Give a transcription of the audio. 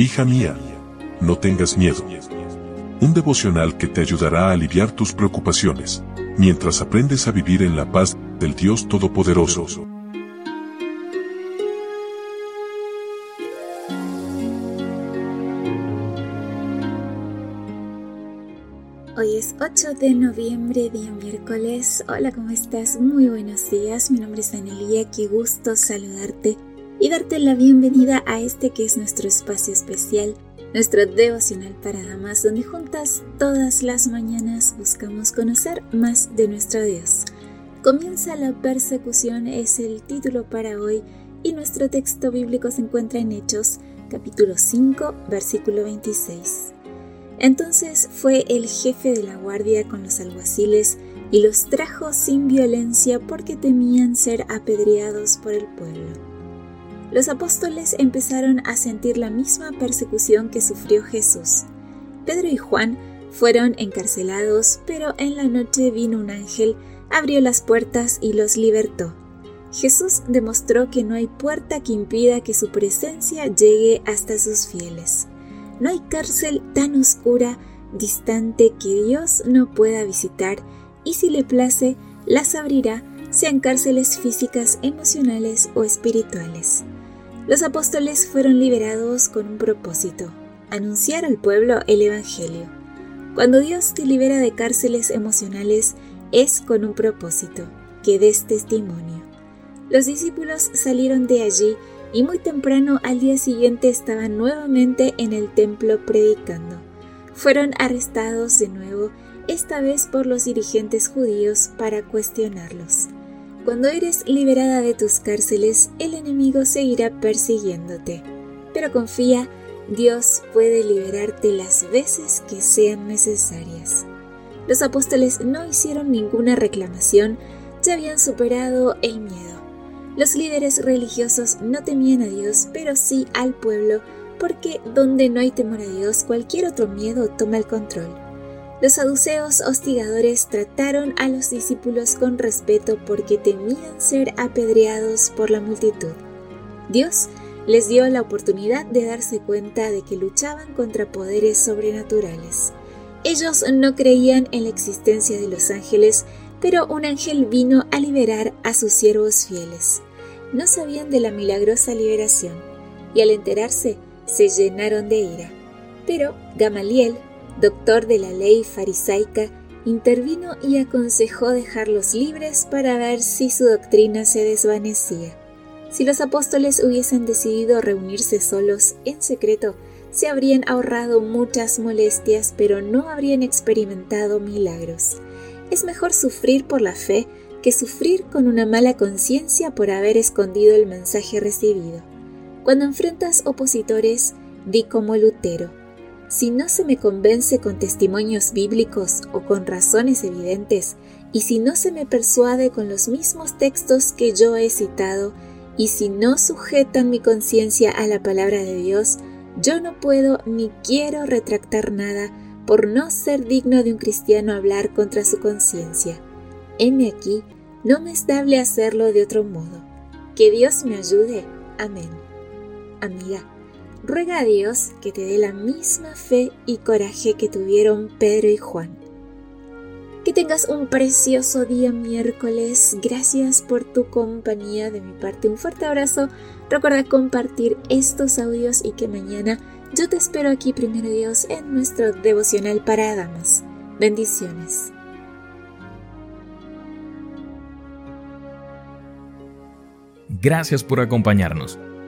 Hija mía, no tengas miedo. Un devocional que te ayudará a aliviar tus preocupaciones, mientras aprendes a vivir en la paz del Dios Todopoderoso. Hoy es 8 de noviembre, día miércoles. Hola, ¿cómo estás? Muy buenos días. Mi nombre es Anelia. Qué gusto saludarte y darte la bienvenida a este que es nuestro espacio especial, nuestro devocional para damas, donde juntas todas las mañanas buscamos conocer más de nuestro Dios. Comienza la persecución es el título para hoy y nuestro texto bíblico se encuentra en Hechos, capítulo 5, versículo 26. Entonces fue el jefe de la guardia con los alguaciles y los trajo sin violencia porque temían ser apedreados por el pueblo los apóstoles empezaron a sentir la misma persecución que sufrió Jesús. Pedro y Juan fueron encarcelados, pero en la noche vino un ángel, abrió las puertas y los libertó. Jesús demostró que no hay puerta que impida que su presencia llegue hasta sus fieles. No hay cárcel tan oscura, distante, que Dios no pueda visitar y si le place, las abrirá, sean cárceles físicas, emocionales o espirituales. Los apóstoles fueron liberados con un propósito, anunciar al pueblo el Evangelio. Cuando Dios te libera de cárceles emocionales es con un propósito, que des testimonio. Los discípulos salieron de allí y muy temprano al día siguiente estaban nuevamente en el templo predicando. Fueron arrestados de nuevo, esta vez por los dirigentes judíos para cuestionarlos. Cuando eres liberada de tus cárceles, el enemigo seguirá persiguiéndote. Pero confía, Dios puede liberarte las veces que sean necesarias. Los apóstoles no hicieron ninguna reclamación, ya habían superado el miedo. Los líderes religiosos no temían a Dios, pero sí al pueblo, porque donde no hay temor a Dios, cualquier otro miedo toma el control. Los saduceos hostigadores trataron a los discípulos con respeto porque temían ser apedreados por la multitud. Dios les dio la oportunidad de darse cuenta de que luchaban contra poderes sobrenaturales. Ellos no creían en la existencia de los ángeles, pero un ángel vino a liberar a sus siervos fieles. No sabían de la milagrosa liberación, y al enterarse se llenaron de ira. Pero Gamaliel, doctor de la ley farisaica, intervino y aconsejó dejarlos libres para ver si su doctrina se desvanecía. Si los apóstoles hubiesen decidido reunirse solos en secreto, se habrían ahorrado muchas molestias, pero no habrían experimentado milagros. Es mejor sufrir por la fe que sufrir con una mala conciencia por haber escondido el mensaje recibido. Cuando enfrentas opositores, di como Lutero, si no se me convence con testimonios bíblicos o con razones evidentes, y si no se me persuade con los mismos textos que yo he citado, y si no sujetan mi conciencia a la palabra de Dios, yo no puedo ni quiero retractar nada por no ser digno de un cristiano hablar contra su conciencia. Heme aquí, no me es dable hacerlo de otro modo. Que Dios me ayude. Amén. Amiga, ruega a Dios que te dé la misma fe y coraje que tuvieron Pedro y Juan. Que tengas un precioso día miércoles. Gracias por tu compañía. De mi parte, un fuerte abrazo. Recuerda compartir estos audios y que mañana yo te espero aquí, primero Dios, en nuestro devocional para damas. Bendiciones. Gracias por acompañarnos.